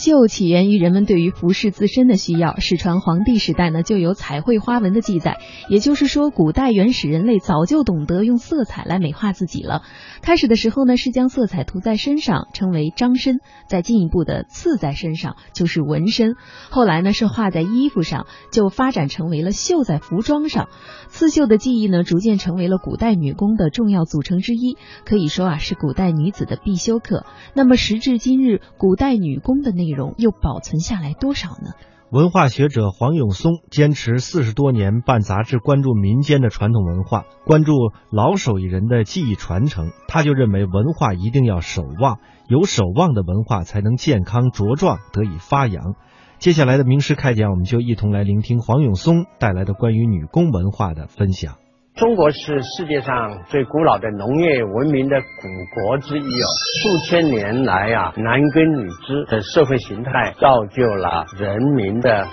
绣起源于人们对于服饰自身的需要。史传黄帝时代呢，就有彩绘花纹的记载，也就是说，古代原始人类早就懂得用色彩来美化自己了。开始的时候呢，是将色彩涂在身上，称为章身；再进一步的刺在身上，就是纹身。后来呢，是画在衣服上，就发展成为了绣在服装上。刺绣的技艺呢，逐渐成为了古代女工的重要组成之一，可以说啊，是古代女子的必修课。那么时至今日，古代女工的那 内容又保存下来多少呢？文化学者黄永松坚持四十多年办杂志，关注民间的传统文化，关注老手艺人的技艺传承。他就认为，文化一定要守望，有守望的文化才能健康茁壮，得以发扬。接下来的名师开讲，我们就一同来聆听黄永松带来的关于女工文化的分享。中国是世界上最古老的农业文明的古国之一哦，数千年来啊，男耕女织的社会形态造就了人民的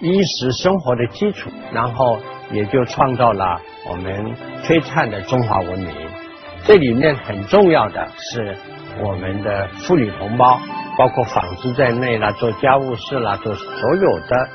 衣食生活的基础，然后也就创造了我们璀璨的中华文明。这里面很重要的是我们的妇女同胞，包括纺织在内啦，做家务事啦，做所有的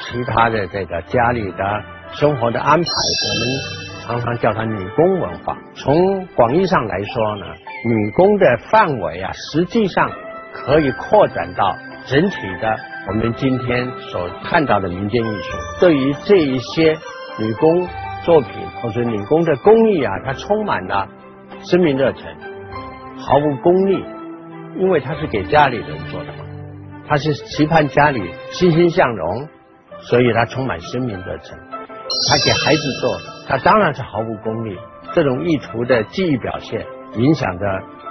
其他的这个家里的生活的安排，我们。常常叫它女工文化。从广义上来说呢，女工的范围啊，实际上可以扩展到整体的我们今天所看到的民间艺术。对于这一些女工作品或者女工的工艺啊，它充满了生命热忱，毫无功利，因为它是给家里人做的嘛，它是期盼家里欣欣向荣，所以它充满生命热忱。他给孩子做的，他当然是毫无功利。这种意图的记忆表现，影响着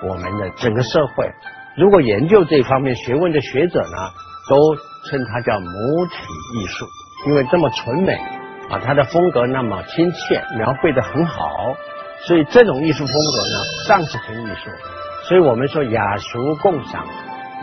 我们的整个社会。如果研究这方面学问的学者呢，都称它叫母体艺术，因为这么纯美啊，它的风格那么亲切，描绘的很好，所以这种艺术风格呢，上是纯艺术。所以我们说雅俗共赏，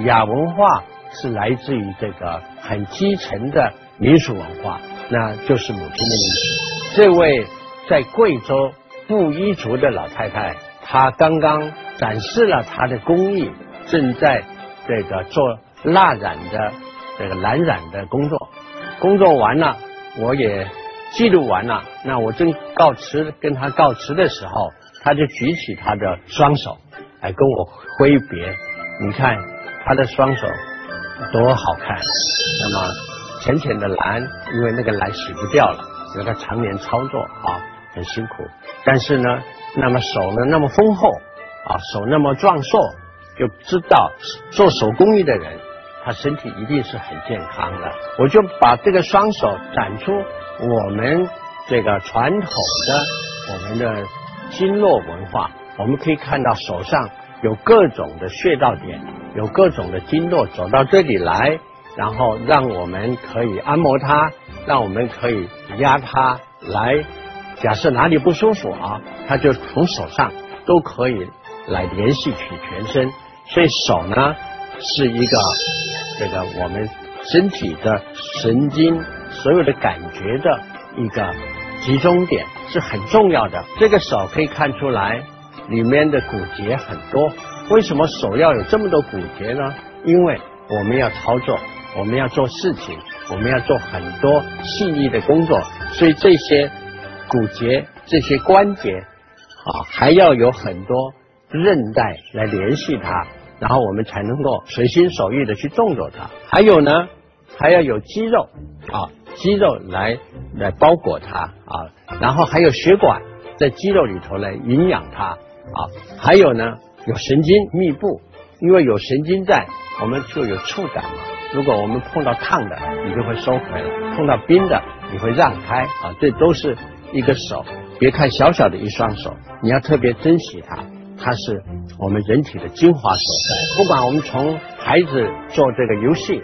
雅文化是来自于这个很基层的民俗文化。那就是母亲的意思。这位在贵州布依族的老太太，她刚刚展示了她的工艺，正在这个做蜡染的这个蓝染的工作。工作完了，我也记录完了。那我正告辞，跟她告辞的时候，她就举起她的双手来跟我挥别。你看她的双手多好看。那么。浅浅的蓝，因为那个蓝洗不掉了，所以他常年操作啊，很辛苦。但是呢，那么手呢那么丰厚啊，手那么壮硕，就知道做手工艺的人，他身体一定是很健康的。我就把这个双手展出我们这个传统的我们的经络文化，我们可以看到手上有各种的穴道点，有各种的经络走到这里来。然后让我们可以按摩它，让我们可以压它来。假设哪里不舒服啊，它就从手上都可以来联系起全身。所以手呢是一个这个我们身体的神经所有的感觉的一个集中点，是很重要的。这个手可以看出来里面的骨节很多。为什么手要有这么多骨节呢？因为我们要操作。我们要做事情，我们要做很多细腻的工作，所以这些骨节、这些关节啊，还要有很多韧带来联系它，然后我们才能够随心所欲的去动作它。还有呢，还要有肌肉啊，肌肉来来包裹它啊，然后还有血管在肌肉里头来营养它啊，还有呢，有神经密布，因为有神经在，我们就有触感嘛。如果我们碰到烫的，你就会收回来；碰到冰的，你会让开啊。这都是一个手，别看小小的一双手，你要特别珍惜它，它是我们人体的精华所在。不管我们从孩子做这个游戏，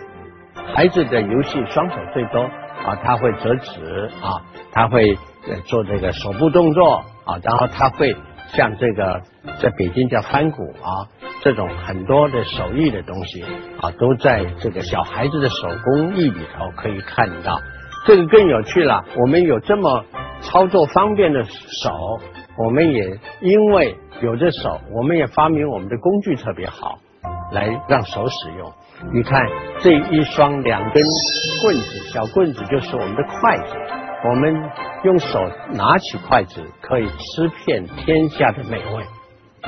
孩子的游戏双手最多啊，他会折纸啊，他会做这个手部动作啊，然后他会像这个在北京叫翻鼓啊。这种很多的手艺的东西啊，都在这个小孩子的手工艺里头可以看到。这个更有趣了，我们有这么操作方便的手，我们也因为有这手，我们也发明我们的工具特别好，来让手使用。你看这一双两根棍子，小棍子就是我们的筷子。我们用手拿起筷子，可以吃遍天下的美味。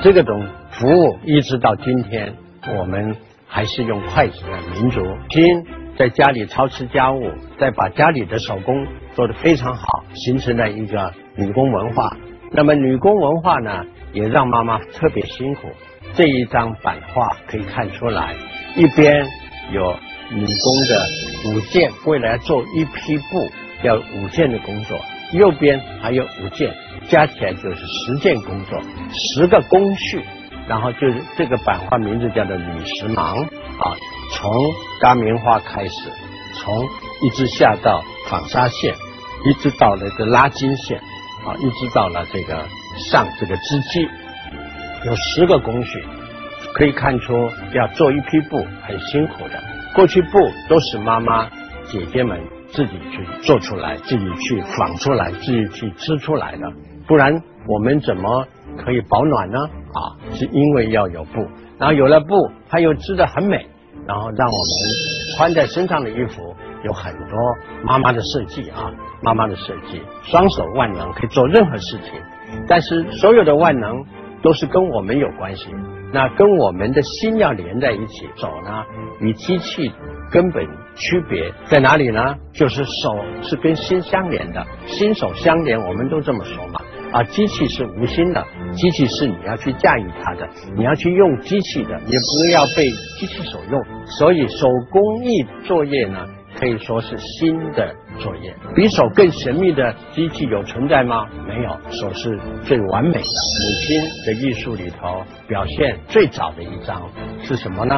这个种服务一直到今天，我们还是用筷子的民族。听在家里操持家务，再把家里的手工做得非常好，形成了一个女工文化。那么女工文化呢，也让妈妈特别辛苦。这一张版画可以看出来，一边有女工的五件，为了做一批布。要五件的工作，右边还有五件，加起来就是十件工作，十个工序，然后就是这个版画名字叫做女时盲啊，从嘎棉花开始，从一直下到纺纱线，一直到了个拉筋线啊，一直到了这个上这个织机，有十个工序，可以看出要做一批布很辛苦的，过去布都是妈妈姐姐们。自己去做出来，自己去纺出来，自己去织出来的，不然我们怎么可以保暖呢？啊，是因为要有布，然后有了布，它又织得很美，然后让我们穿在身上的衣服有很多妈妈的设计啊，妈妈的设计，双手万能，可以做任何事情，但是所有的万能都是跟我们有关系，那跟我们的心要连在一起，手呢与机器。根本区别在哪里呢？就是手是跟心相连的，心手相连，我们都这么说嘛。啊，机器是无心的，机器是你要去驾驭它的，你要去用机器的，也不要被机器所用。所以手工艺作业呢，可以说是新的作业。比手更神秘的机器有存在吗？没有，手是最完美的。母亲的艺术里头表现最早的一张是什么呢？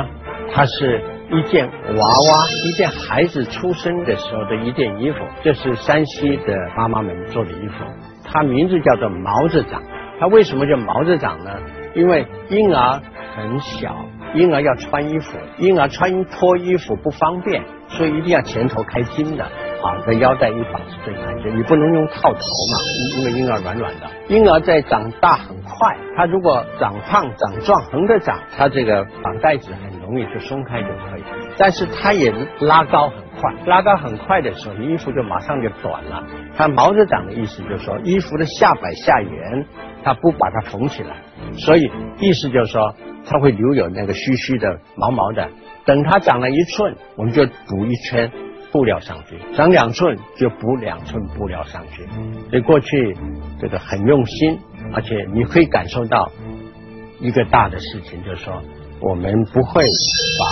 它是。一件娃娃，一件孩子出生的时候的一件衣服，这是山西的妈妈们做的衣服。它名字叫做毛着长。它为什么叫毛着长呢？因为婴儿很小，婴儿要穿衣服，婴儿穿脱衣服不方便，所以一定要前头开襟的啊，在腰带一绑是最安全。你不能用套头嘛，因为婴儿软软的。婴儿在长大很快，他如果长胖长壮横着长，他这个绑带子很。容易就松开就可以，但是它也拉高很快，拉到很快的时候，衣服就马上就短了。它毛着长的意思就是说，衣服的下摆下沿，它不把它缝起来，所以意思就是说，它会留有那个虚虚的毛毛的。等它长了一寸，我们就补一圈布料上去；长两寸就补两寸布料上去。所以过去这个很用心，而且你可以感受到一个大的事情，就是说。我们不会把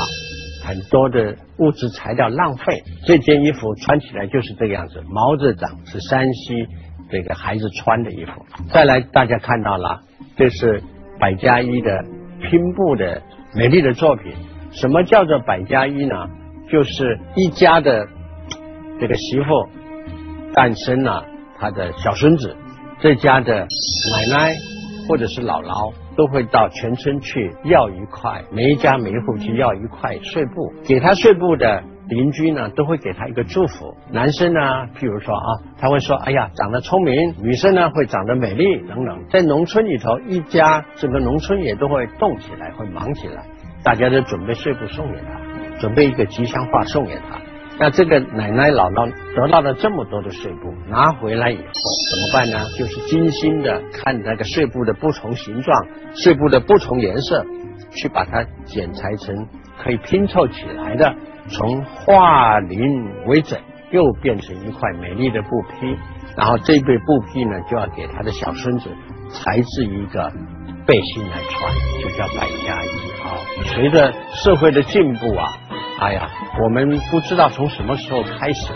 很多的物质材料浪费。这件衣服穿起来就是这个样子，毛着长是山西这个孩子穿的衣服。再来，大家看到了，这是百家衣的拼布的美丽的作品。什么叫做百家衣呢？就是一家的这个媳妇诞生了他的小孙子，这家的奶奶或者是姥姥。都会到全村去要一块，每一家每一户去要一块碎布，给他碎布的邻居呢，都会给他一个祝福。男生呢，譬如说啊，他会说：“哎呀，长得聪明。”女生呢，会长得美丽等等。在农村里头，一家整个农村也都会动起来，会忙起来，大家都准备碎布送给他，准备一个吉祥话送给他。那这个奶奶姥姥得到了这么多的碎布，拿回来以后怎么办呢？就是精心的看那个碎布的不同形状、碎布的不同颜色，去把它剪裁成可以拼凑起来的，从化零为整，又变成一块美丽的布匹。然后这对布匹呢，就要给他的小孙子裁制一个背心来穿，就叫百家衣啊。随着社会的进步啊。哎呀，我们不知道从什么时候开始，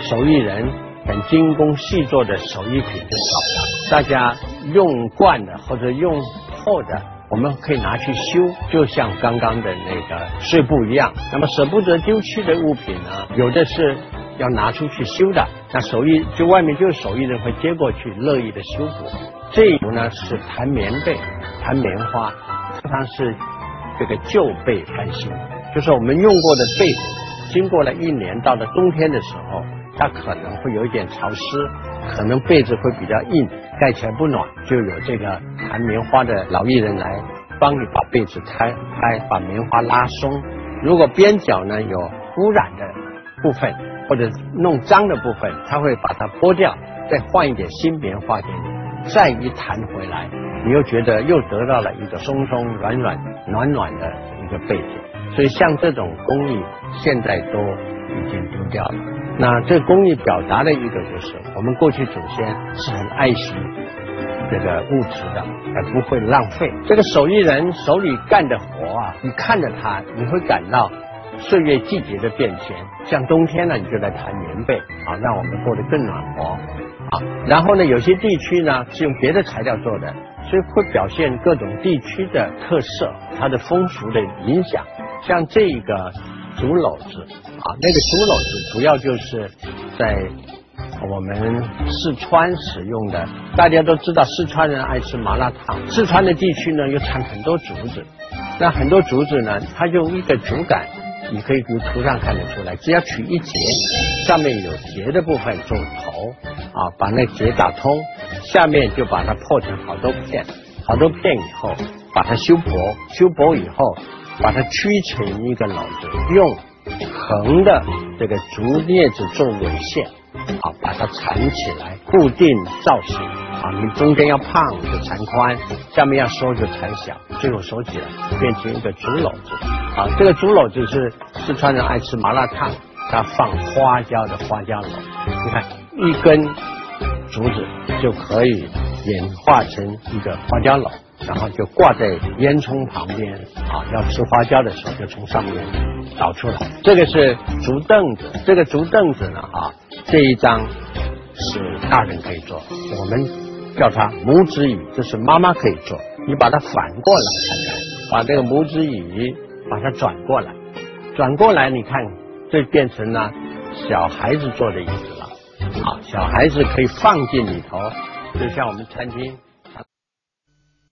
手艺人很精工细作的手艺品就少了。大家用惯的或者用破的，我们可以拿去修，就像刚刚的那个碎布一样。那么舍不得丢弃的物品呢，有的是要拿出去修的。那手艺就外面就是手艺人会接过去，乐意的修补。这一幅呢是弹棉被、弹棉花，通常是这个旧被翻新。就是我们用过的被子，经过了一年，到了冬天的时候，它可能会有一点潮湿，可能被子会比较硬，盖起来不暖，就有这个弹棉花的老艺人来帮你把被子拆开，把棉花拉松，如果边角呢有污染的部分或者弄脏的部分，他会把它剥掉，再换一点新棉花给你，再一弹回来，你又觉得又得到了一个松松软软暖暖的一个被子。所以像这种工艺现在都已经丢掉了。那这工艺表达的一个就是，我们过去祖先是很爱惜这个物质的，而不会浪费。这个手艺人手里干的活啊，你看着他，你会感到岁月季节的变迁。像冬天呢，你就来弹棉被啊，让我们过得更暖和啊。然后呢，有些地区呢是用别的材料做的，所以会表现各种地区的特色，它的风俗的影响。像这个竹篓子啊，那个竹篓子主要就是在我们四川使用的。大家都知道四川人爱吃麻辣烫，四川的地区呢又产很多竹子。那很多竹子呢，它用一个竹竿，你可以从图上看得出来，只要取一节，上面有节的部分做头啊，把那节打通，下面就把它破成好多片，好多片以后把它修薄，修薄以后。把它曲成一个篓子，用横的这个竹镊子做尾线，啊，把它缠起来，固定造型，啊，你中间要胖就缠宽，下面要收就缠小，最后收起来变成一个竹篓子，啊，这个竹篓子是四川人爱吃麻辣烫，它放花椒的花椒篓，你看一根竹子就可以演化成一个花椒篓。然后就挂在烟囱旁边啊，要吃花椒的时候就从上面倒出来。这个是竹凳子，这个竹凳子呢啊，这一张是大人可以坐，我们叫它拇指椅，这是妈妈可以坐。你把它反过来看看，把这个拇指椅把它转过来，转过来你看，这变成了小孩子坐的椅子了啊，小孩子可以放进里头，就像我们餐厅。